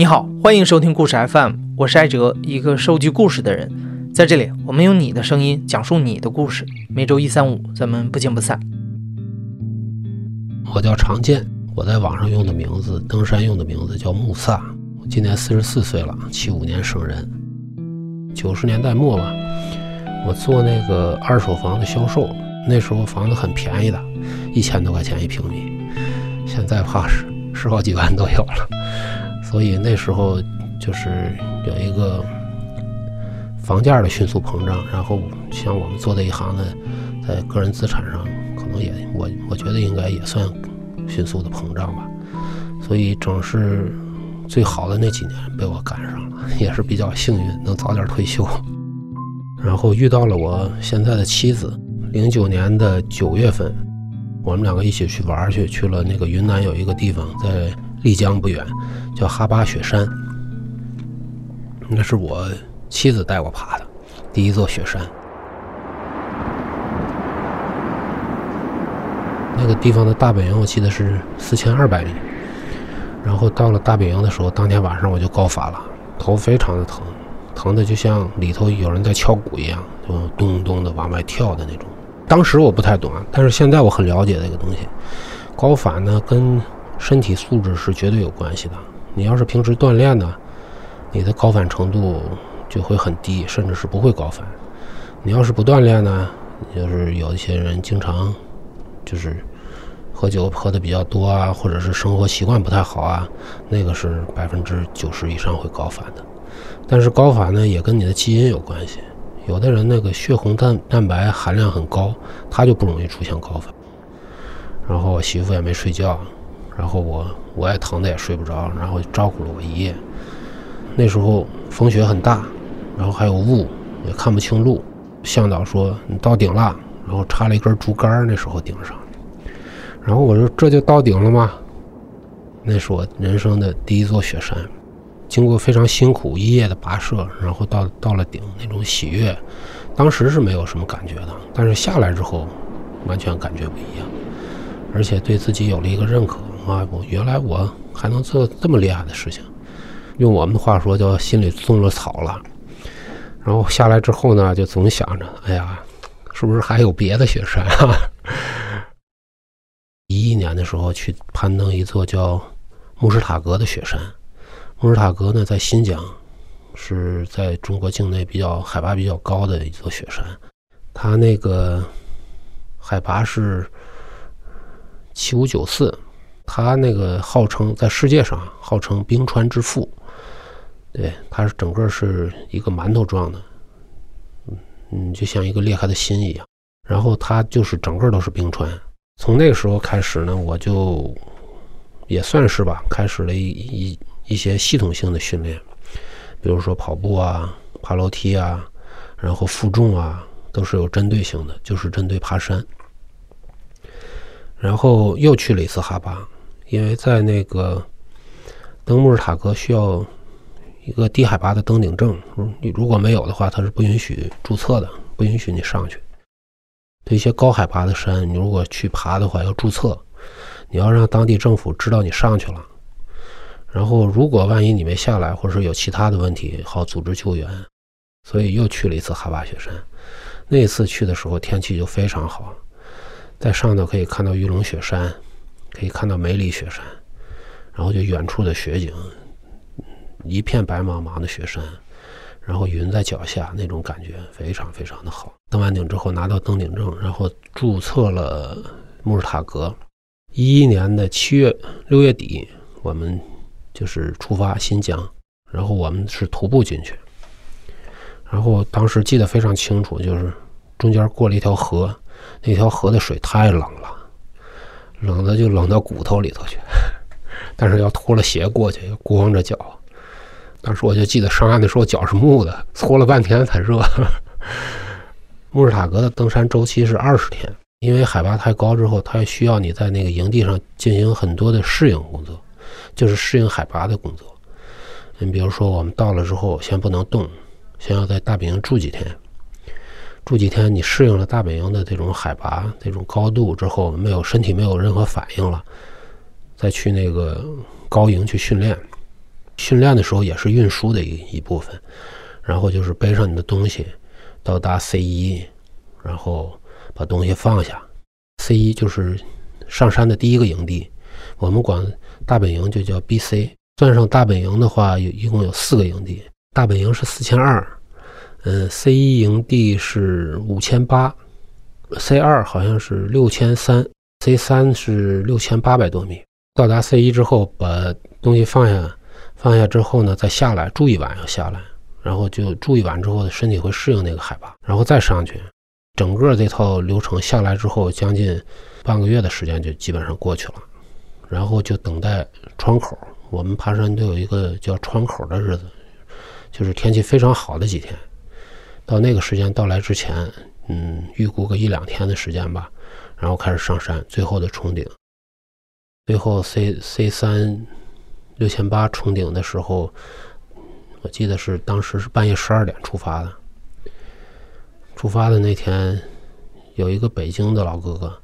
你好，欢迎收听故事 FM，我是艾哲，一个收集故事的人。在这里，我们用你的声音讲述你的故事。每周一、三、五，咱们不见不散。我叫常建，我在网上用的名字，登山用的名字叫木萨。我今年四十四岁了，七五年生人。九十年代末吧，我做那个二手房的销售，那时候房子很便宜的，一千多块钱一平米。现在怕是十好几万都有了，所以那时候就是有一个房价的迅速膨胀，然后像我们做这一行的，在个人资产上可能也我我觉得应该也算迅速的膨胀吧，所以正是最好的那几年被我赶上了，也是比较幸运能早点退休，然后遇到了我现在的妻子，零九年的九月份。我们两个一起去玩去，去了那个云南有一个地方，在丽江不远，叫哈巴雪山。那是我妻子带我爬的第一座雪山。那个地方的大本营我记得是四千二百米。然后到了大本营的时候，当天晚上我就高反了，头非常的疼，疼的就像里头有人在敲鼓一样，就咚咚的往外跳的那种。当时我不太懂啊，但是现在我很了解这个东西。高反呢，跟身体素质是绝对有关系的。你要是平时锻炼呢，你的高反程度就会很低，甚至是不会高反。你要是不锻炼呢，就是有一些人经常就是喝酒喝的比较多啊，或者是生活习惯不太好啊，那个是百分之九十以上会高反的。但是高反呢，也跟你的基因有关系。有的人那个血红蛋蛋白含量很高，他就不容易出现高反。然后我媳妇也没睡觉，然后我我也疼的也睡不着，然后照顾了我一夜。那时候风雪很大，然后还有雾，也看不清路。向导说你到顶了，然后插了一根竹竿，那时候顶上。然后我说这就到顶了吗？那是我人生的第一座雪山。经过非常辛苦一夜的跋涉，然后到到了顶，那种喜悦，当时是没有什么感觉的，但是下来之后，完全感觉不一样，而且对自己有了一个认可啊！我原来我还能做这么厉害的事情，用我们的话说叫心里种了草了。然后下来之后呢，就总想着，哎呀，是不是还有别的雪山啊？一一年的时候去攀登一座叫慕士塔格的雪山。慕士塔格呢，在新疆，是在中国境内比较海拔比较高的一座雪山。它那个海拔是七五九四，它那个号称在世界上号称冰川之父。对，它是整个是一个馒头状的，嗯，就像一个裂开的心一样。然后它就是整个都是冰川。从那个时候开始呢，我就也算是吧，开始了一一。一些系统性的训练，比如说跑步啊、爬楼梯啊，然后负重啊，都是有针对性的，就是针对爬山。然后又去了一次哈巴，因为在那个登穆尔塔格需要一个低海拔的登顶证，你如果没有的话，它是不允许注册的，不允许你上去。对一些高海拔的山，你如果去爬的话要注册，你要让当地政府知道你上去了。然后，如果万一你没下来，或者是有其他的问题，好组织救援。所以又去了一次哈巴雪山。那次去的时候天气就非常好，在上头可以看到玉龙雪山，可以看到梅里雪山，然后就远处的雪景，一片白茫茫的雪山，然后云在脚下，那种感觉非常非常的好。登完顶之后拿到登顶证，然后注册了穆尔塔格。一一年的七月六月底，我们。就是出发新疆，然后我们是徒步进去，然后当时记得非常清楚，就是中间过了一条河，那条河的水太冷了，冷的就冷到骨头里头去，但是要脱了鞋过去，要光着脚。当时我就记得上岸的时候脚是木的，搓了半天才热。穆尔塔格的登山周期是二十天，因为海拔太高之后，它需要你在那个营地上进行很多的适应工作。就是适应海拔的工作。你比如说，我们到了之后，先不能动，先要在大本营住几天。住几天，你适应了大本营的这种海拔、这种高度之后，没有身体没有任何反应了，再去那个高营去训练。训练的时候也是运输的一一部分。然后就是背上你的东西，到达 C 一，然后把东西放下。C 一就是上山的第一个营地，我们管大本营就叫 BC。算上大本营的话，有一共有四个营地。大本营是四千二，嗯，C 一营地是五千八，C 二好像是六千三，C 三是六千八百多米。到达 C 一之后，把东西放下，放下之后呢，再下来住一晚，要下来。然后就住一晚之后，身体会适应那个海拔，然后再上去。整个这套流程下来之后，将近半个月的时间就基本上过去了。然后就等待窗口。我们爬山都有一个叫窗口的日子，就是天气非常好的几天。到那个时间到来之前，嗯，预估个一两天的时间吧，然后开始上山，最后的冲顶。最后 C C 三六千八冲顶的时候。我记得是当时是半夜十二点出发的。出发的那天，有一个北京的老哥哥，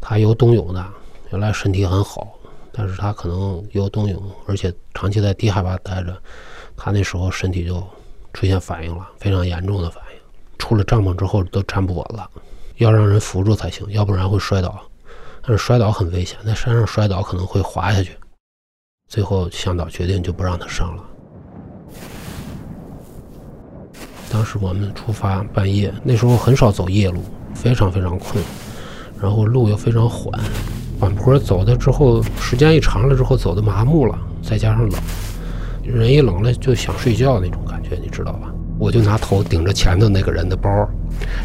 他游冬泳的，原来身体很好，但是他可能游冬泳，而且长期在低海拔待着，他那时候身体就出现反应了，非常严重的反应。出了帐篷之后都站不稳了，要让人扶住才行，要不然会摔倒。但是摔倒很危险，在山上摔倒可能会滑下去。最后向导决定就不让他上了。当时我们出发半夜，那时候很少走夜路，非常非常困，然后路又非常缓，缓坡走的之后，时间一长了之后走的麻木了，再加上冷，人一冷了就想睡觉那种感觉，你知道吧？我就拿头顶着前头那个人的包，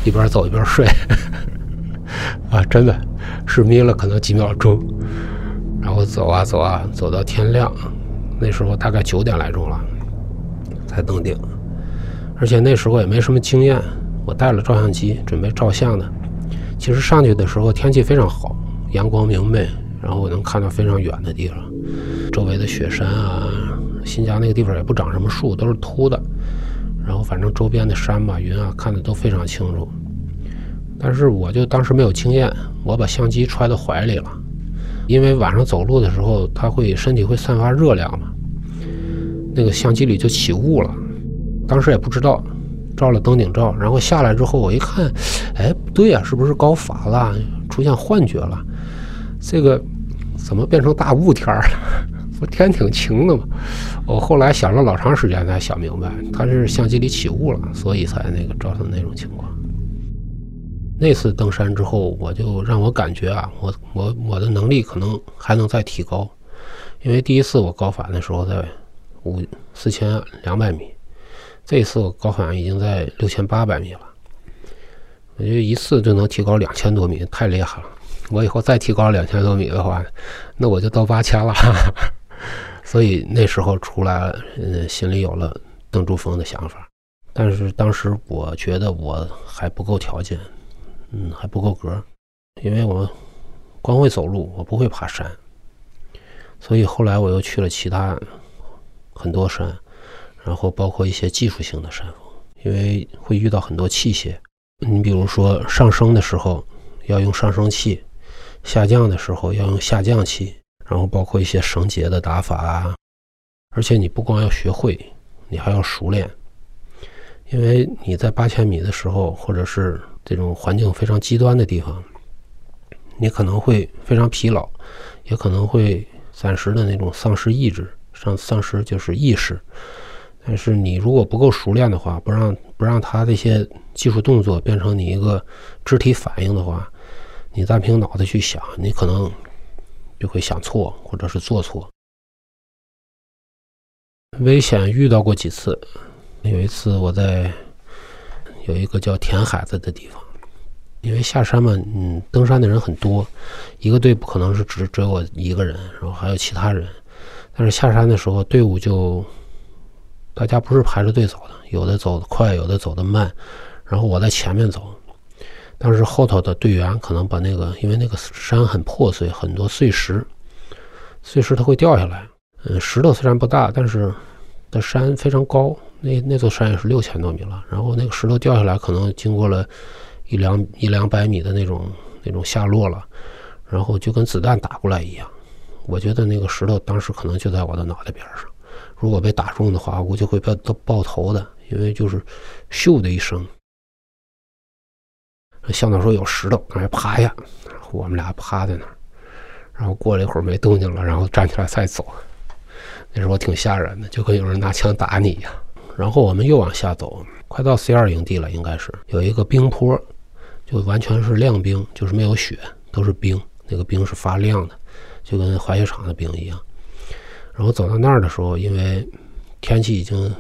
一边走一边睡，啊，真的是眯了可能几秒钟，然后走啊走啊，走到天亮，那时候大概九点来钟了，才登顶。而且那时候也没什么经验，我带了照相机准备照相的。其实上去的时候天气非常好，阳光明媚，然后我能看到非常远的地方，周围的雪山啊，新疆那个地方也不长什么树，都是秃的。然后反正周边的山吧、云啊，看的都非常清楚。但是我就当时没有经验，我把相机揣到怀里了，因为晚上走路的时候，它会身体会散发热量嘛，那个相机里就起雾了。当时也不知道，照了登顶照，然后下来之后我一看，哎，不对呀，是不是高反了，出现幻觉了？这个怎么变成大雾天了？不天挺晴的嘛。我后来想了老长时间才想明白，他是相机里起雾了，所以才那个造成那种情况。那次登山之后，我就让我感觉啊，我我我的能力可能还能再提高，因为第一次我高反的时候在五四千两百米。这次我高反已经在六千八百米了，我觉得一次就能提高两千多米，太厉害了。我以后再提高两千多米的话，那我就到八千了。所以那时候出来，嗯，心里有了登珠峰的想法。但是当时我觉得我还不够条件，嗯，还不够格，因为我光会走路，我不会爬山。所以后来我又去了其他很多山。然后包括一些技术性的山峰，因为会遇到很多器械。你比如说上升的时候要用上升器，下降的时候要用下降器，然后包括一些绳结的打法啊。而且你不光要学会，你还要熟练，因为你在八千米的时候，或者是这种环境非常极端的地方，你可能会非常疲劳，也可能会暂时的那种丧失意志，丧丧失就是意识。但是你如果不够熟练的话，不让不让他这些技术动作变成你一个肢体反应的话，你单凭脑子去想，你可能就会想错或者是做错。危险遇到过几次，有一次我在有一个叫填海子的地方，因为下山嘛，嗯，登山的人很多，一个队不可能是只只有我一个人，然后还有其他人，但是下山的时候队伍就。大家不是排着队走的，有的走得快，有的走得慢，然后我在前面走。当时后头的队员可能把那个，因为那个山很破碎，很多碎石，碎石它会掉下来。嗯，石头虽然不大，但是的山非常高，那那座山也是六千多米了。然后那个石头掉下来，可能经过了一两一两百米的那种那种下落了，然后就跟子弹打过来一样。我觉得那个石头当时可能就在我的脑袋边上。如果被打中的话，我估计会被都爆头的，因为就是咻的一声。向导说有石头，赶快趴下。我们俩趴在那儿，然后过了一会儿没动静了，然后站起来再走。那时候挺吓人的，就跟有人拿枪打你一样。然后我们又往下走，快到 C 二营地了，应该是有一个冰坡，就完全是亮冰，就是没有雪，都是冰。那个冰是发亮的，就跟滑雪场的冰一样。然后走到那儿的时候，因为天气已经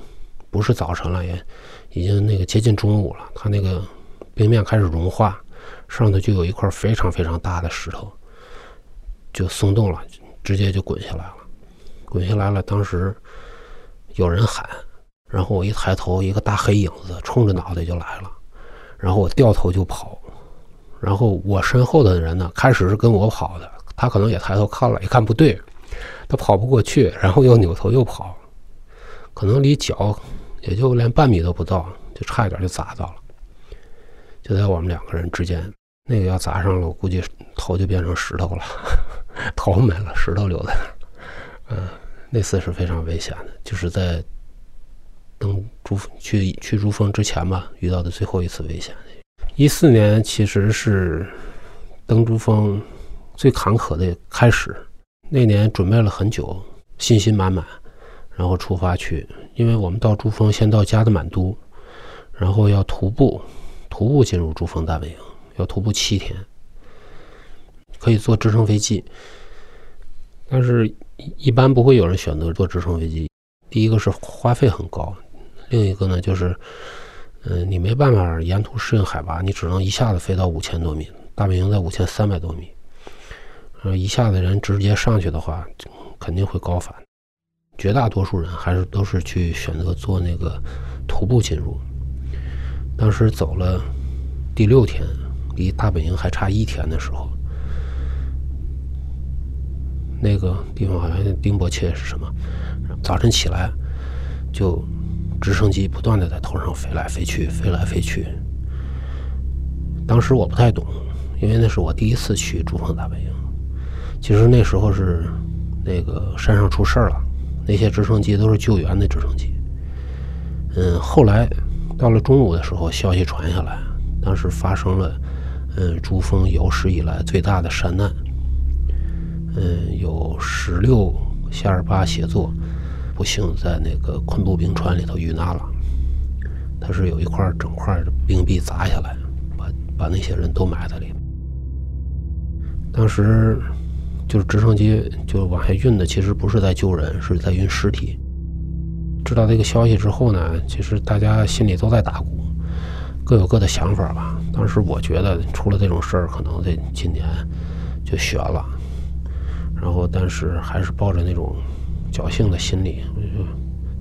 不是早晨了，也已经那个接近中午了，它那个冰面开始融化，上头就有一块非常非常大的石头，就松动了，直接就滚下来了。滚下来了，当时有人喊。然后我一抬头，一个大黑影子冲着脑袋就来了，然后我掉头就跑，然后我身后的人呢，开始是跟我跑的，他可能也抬头看了，一看不对，他跑不过去，然后又扭头又跑，可能离脚也就连半米都不到，就差一点就砸到了，就在我们两个人之间，那个要砸上了，我估计头就变成石头了，头没了，石头留在那儿，嗯，那次是非常危险的，就是在。登珠去去珠峰之前吧，遇到的最后一次危险。一四年其实是登珠峰最坎坷的开始。那年准备了很久，信心满满，然后出发去。因为我们到珠峰先到加德满都，然后要徒步，徒步进入珠峰大本营，要徒步七天，可以坐直升飞机，但是一般不会有人选择坐直升飞机。第一个是花费很高。另一个呢，就是，嗯，你没办法沿途适应海拔，你只能一下子飞到五千多米，大本营在五千三百多米，呃，一下子人直接上去的话，肯定会高反。绝大多数人还是都是去选择做那个徒步进入。当时走了第六天，离大本营还差一天的时候，那个地方好像丁伯切是什么？早晨起来就。直升机不断的在头上飞来飞去，飞来飞去。当时我不太懂，因为那是我第一次去珠峰大本营。其实那时候是那个山上出事了，那些直升机都是救援的直升机。嗯，后来到了中午的时候，消息传下来，当时发生了嗯珠峰有史以来最大的山难。嗯，有十六夏尔巴协作。不幸在那个昆布冰川里头遇难了，他是有一块整块的冰壁砸下来，把把那些人都埋在里。当时就是直升机就往下运的，其实不是在救人，是在运尸体。知道这个消息之后呢，其实大家心里都在打鼓，各有各的想法吧。当时我觉得出了这种事儿，可能这今年就悬了。然后，但是还是抱着那种。侥幸的心理，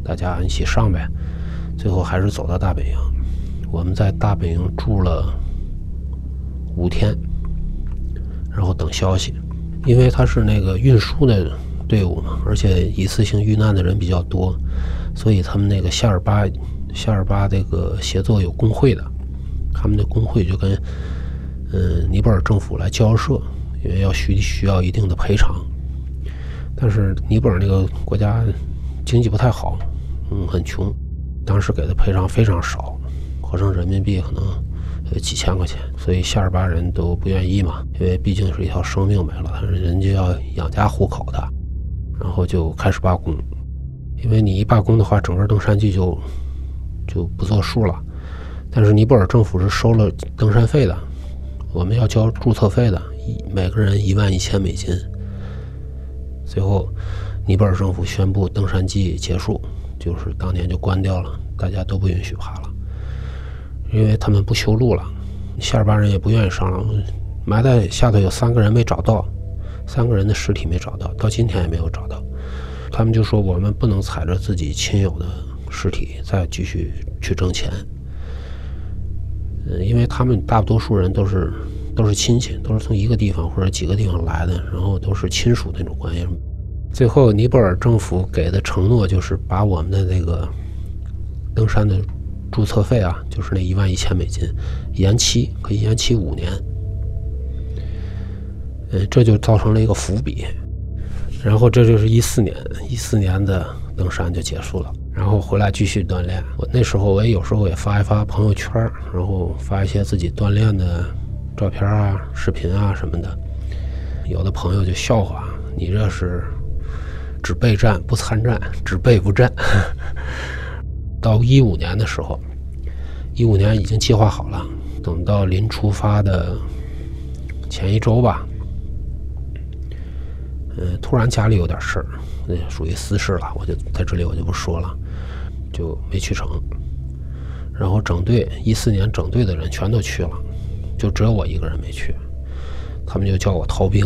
大家一起上呗。最后还是走到大本营。我们在大本营住了五天，然后等消息。因为他是那个运输的队伍嘛，而且一次性遇难的人比较多，所以他们那个夏尔巴夏尔巴这个协作有工会的，他们的工会就跟嗯尼泊尔政府来交涉，因为要需需要一定的赔偿。但是尼泊尔那个国家经济不太好，嗯，很穷，当时给的赔偿非常少，合成人民币可能呃几千块钱，所以夏尔巴人都不愿意嘛，因为毕竟是一条生命没了，人家要养家糊口的，然后就开始罢工，因为你一罢工的话，整个登山季就就不作数了。但是尼泊尔政府是收了登山费的，我们要交注册费的，一每个人一万一千美金。最后，尼泊尔政府宣布登山季结束，就是当年就关掉了，大家都不允许爬了，因为他们不修路了，夏尔巴人也不愿意上了，埋在下头有三个人没找到，三个人的尸体没找到，到今天也没有找到，他们就说我们不能踩着自己亲友的尸体再继续去挣钱，嗯，因为他们大多数人都是。都是亲戚，都是从一个地方或者几个地方来的，然后都是亲属那种关系。最后，尼泊尔政府给的承诺就是把我们的那个登山的注册费啊，就是那一万一千美金，延期，可以延期五年。嗯，这就造成了一个伏笔。然后，这就是一四年，一四年的登山就结束了。然后回来继续锻炼。我那时候我也有时候也发一发朋友圈，然后发一些自己锻炼的照片啊、视频啊什么的。有的朋友就笑话你这是只备战不参战，只备不战。到一五年的时候，一五年已经计划好了，等到临出发的前一周吧，嗯，突然家里有点事儿，那属于私事了，我就在这里我就不说了。就没去成，然后整队一四年整队的人全都去了，就只有我一个人没去，他们就叫我逃兵。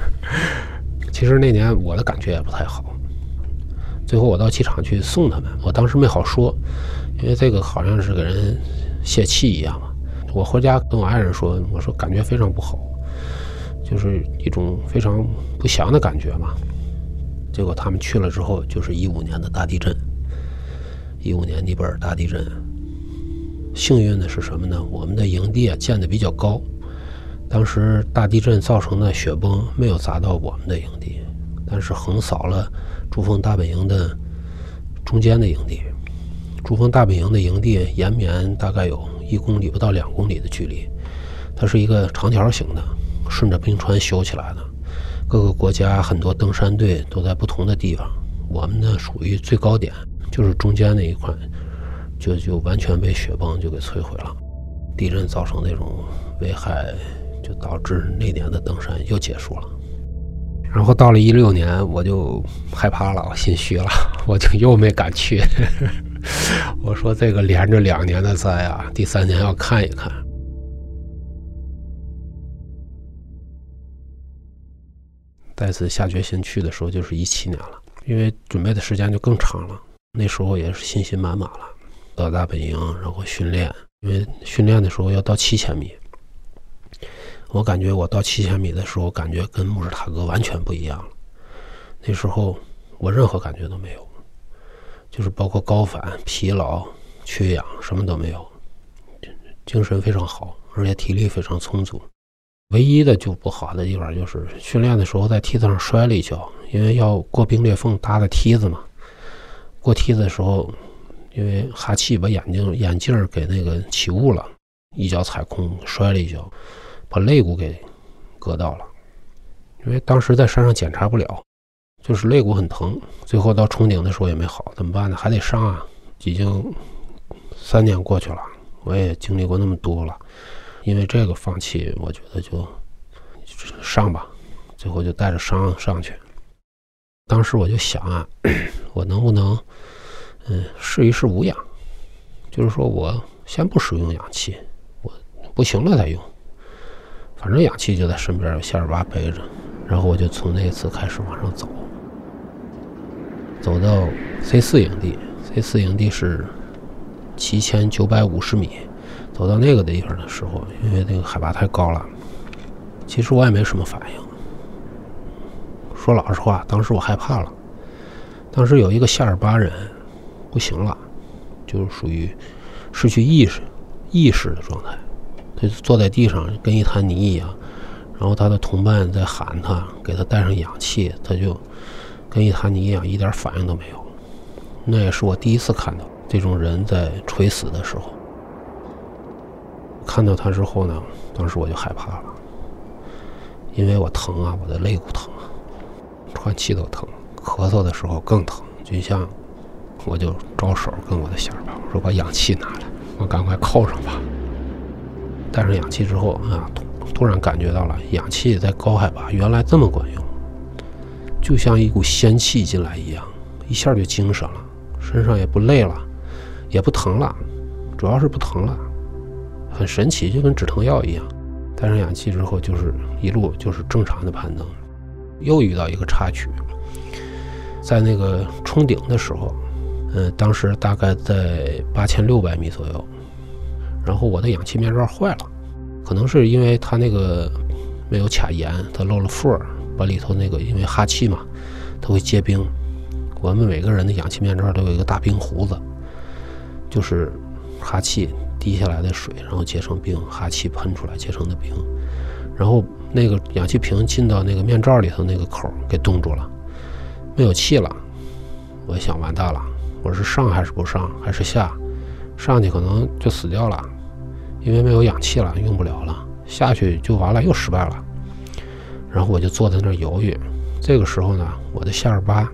其实那年我的感觉也不太好，最后我到机场去送他们，我当时没好说，因为这个好像是给人泄气一样嘛。我回家跟我爱人说，我说感觉非常不好，就是一种非常不祥的感觉嘛。结果他们去了之后，就是一五年的大地震。一五年尼泊尔大地震，幸运的是什么呢？我们的营地啊建的比较高，当时大地震造成的雪崩没有砸到我们的营地，但是横扫了珠峰大本营的中间的营地。珠峰大本营的营地延绵大概有一公里不到两公里的距离，它是一个长条形的，顺着冰川修起来的。各个国家很多登山队都在不同的地方，我们呢属于最高点。就是中间那一块，就就完全被雪崩就给摧毁了。地震造成那种危害，就导致那年的登山又结束了。然后到了一六年，我就害怕了，我心虚了，我就又没敢去。我说这个连着两年的灾啊，第三年要看一看。再次下决心去的时候，就是一七年了，因为准备的时间就更长了。那时候也是信心满满了，到大本营，然后训练，因为训练的时候要到七千米。我感觉我到七千米的时候，感觉跟穆尔塔格完全不一样了。那时候我任何感觉都没有，就是包括高反、疲劳、缺氧，什么都没有，精神非常好，而且体力非常充足。唯一的就不好的地方就是训练的时候在梯子上摔了一跤，因为要过冰裂缝搭的梯子嘛。过梯子的时候，因为哈气把眼睛眼镜给那个起雾了，一脚踩空，摔了一跤，把肋骨给割到了。因为当时在山上检查不了，就是肋骨很疼。最后到冲顶的时候也没好，怎么办呢？还得上啊！已经三年过去了，我也经历过那么多了，因为这个放弃，我觉得就上吧。最后就带着伤上去。当时我就想啊，我能不能，嗯，试一试无氧？就是说我先不使用氧气，我不行了再用。反正氧气就在身边，有谢尔巴背着。然后我就从那次开始往上走，走到 C 四营地。C 四营地是七千九百五十米。走到那个地方的时候，因为那个海拔太高了，其实我也没什么反应。说老实话，当时我害怕了。当时有一个夏尔巴人不行了，就是属于失去意识、意识的状态，他就坐在地上跟一滩泥一样。然后他的同伴在喊他，给他带上氧气，他就跟一滩泥一样，一点反应都没有。那也是我第一次看到这种人在垂死的时候。看到他之后呢，当时我就害怕了，因为我疼啊，我的肋骨疼。喘气都疼，咳嗽的时候更疼，就像我就招手跟我的小儿我说把氧气拿来，我赶快扣上吧。带上氧气之后啊，突突然感觉到了氧气在高海拔原来这么管用，就像一股仙气进来一样，一下就精神了，身上也不累了，也不疼了，主要是不疼了，很神奇，就跟止疼药一样。带上氧气之后，就是一路就是正常的攀登。又遇到一个插曲，在那个冲顶的时候，嗯，当时大概在八千六百米左右，然后我的氧气面罩坏了，可能是因为它那个没有卡严，它漏了缝儿，把里头那个因为哈气嘛，它会结冰。我们每个人的氧气面罩都有一个大冰胡子，就是哈气滴下来的水，然后结成冰，哈气喷出来结成的冰，然后。那个氧气瓶进到那个面罩里头那个口给冻住了，没有气了。我想完蛋了，我是上还是不上，还是下？上去可能就死掉了，因为没有氧气了，用不了了。下去就完了，又失败了。然后我就坐在那儿犹豫。这个时候呢，我的夏尔巴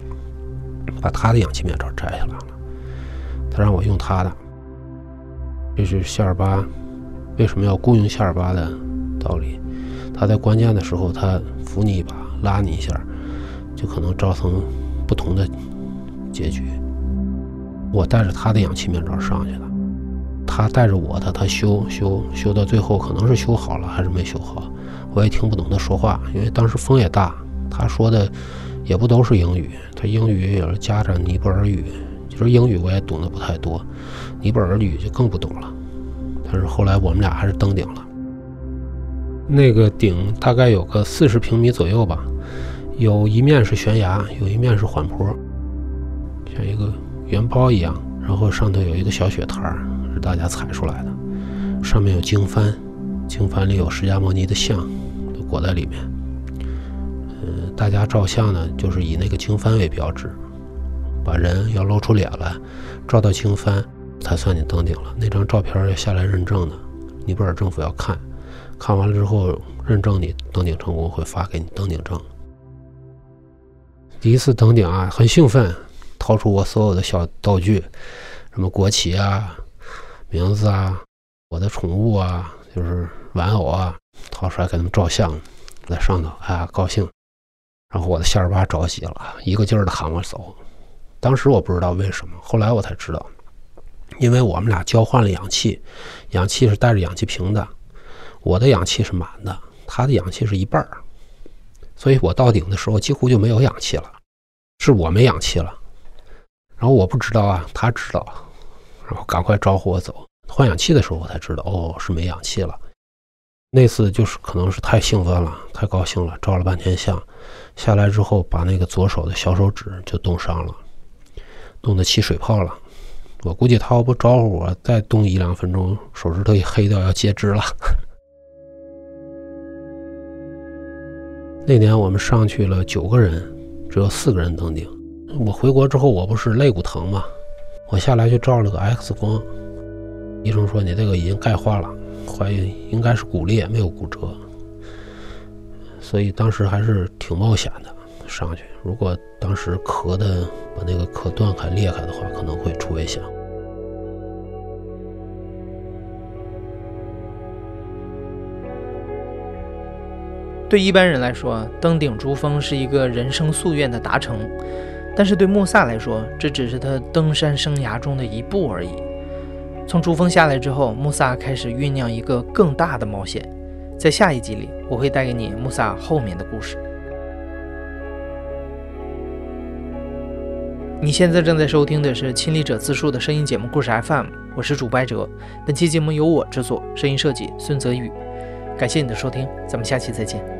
把他的氧气面罩摘下来了，他让我用他的。这是夏尔巴为什么要雇佣夏尔巴的道理。他在关键的时候，他扶你一把，拉你一下，就可能造成不同的结局。我带着他的氧气面罩上去的。他带着我的，他修修修到最后，可能是修好了，还是没修好，我也听不懂他说话，因为当时风也大。他说的也不都是英语，他英语也是夹着尼泊尔语，就是英语我也懂得不太多，尼泊尔语就更不懂了。但是后来我们俩还是登顶了。那个顶大概有个四十平米左右吧，有一面是悬崖，有一面是缓坡，像一个圆包一样，然后上头有一个小雪台。是大家踩出来的，上面有经幡，经幡里有释迦牟尼的像，都裹在里面。呃，大家照相呢，就是以那个经幡为标志，把人要露出脸来，照到经幡才算你登顶了。那张照片要下来认证的，尼泊尔政府要看，看完了之后认证你登顶成功，会发给你登顶证。第一次登顶啊，很兴奋，掏出我所有的小道具，什么国旗啊。名字啊，我的宠物啊，就是玩偶啊，掏出来给他们照相，在上头，哎，高兴。然后我的夏尔巴着急了，一个劲儿的喊我走。当时我不知道为什么，后来我才知道，因为我们俩交换了氧气，氧气是带着氧气瓶的，我的氧气是满的，他的氧气是一半儿，所以我到顶的时候几乎就没有氧气了，是我没氧气了。然后我不知道啊，他知道，然后赶快招呼我走。换氧气的时候，我才知道，哦，是没氧气了。那次就是可能是太兴奋了，太高兴了，照了半天相，下来之后把那个左手的小手指就冻伤了，冻得起水泡了。我估计他要不招呼我，再冻一两分钟，手指头一黑掉，要截肢了。那年我们上去了九个人，只有四个人登顶。我回国之后，我不是肋骨疼吗？我下来就照了个 X 光。医生说你这个已经钙化了，怀疑应该是骨裂，没有骨折，所以当时还是挺冒险的上去。如果当时壳的把那个壳断开裂开的话，可能会出危险。对一般人来说，登顶珠峰是一个人生夙愿的达成，但是对穆萨来说，这只是他登山生涯中的一步而已。从珠峰下来之后，穆萨开始酝酿一个更大的冒险。在下一集里，我会带给你穆萨后面的故事。你现在正在收听的是亲历者自述的声音节目《故事 FM》，我是主播哲。本期节目由我制作，声音设计孙泽宇。感谢你的收听，咱们下期再见。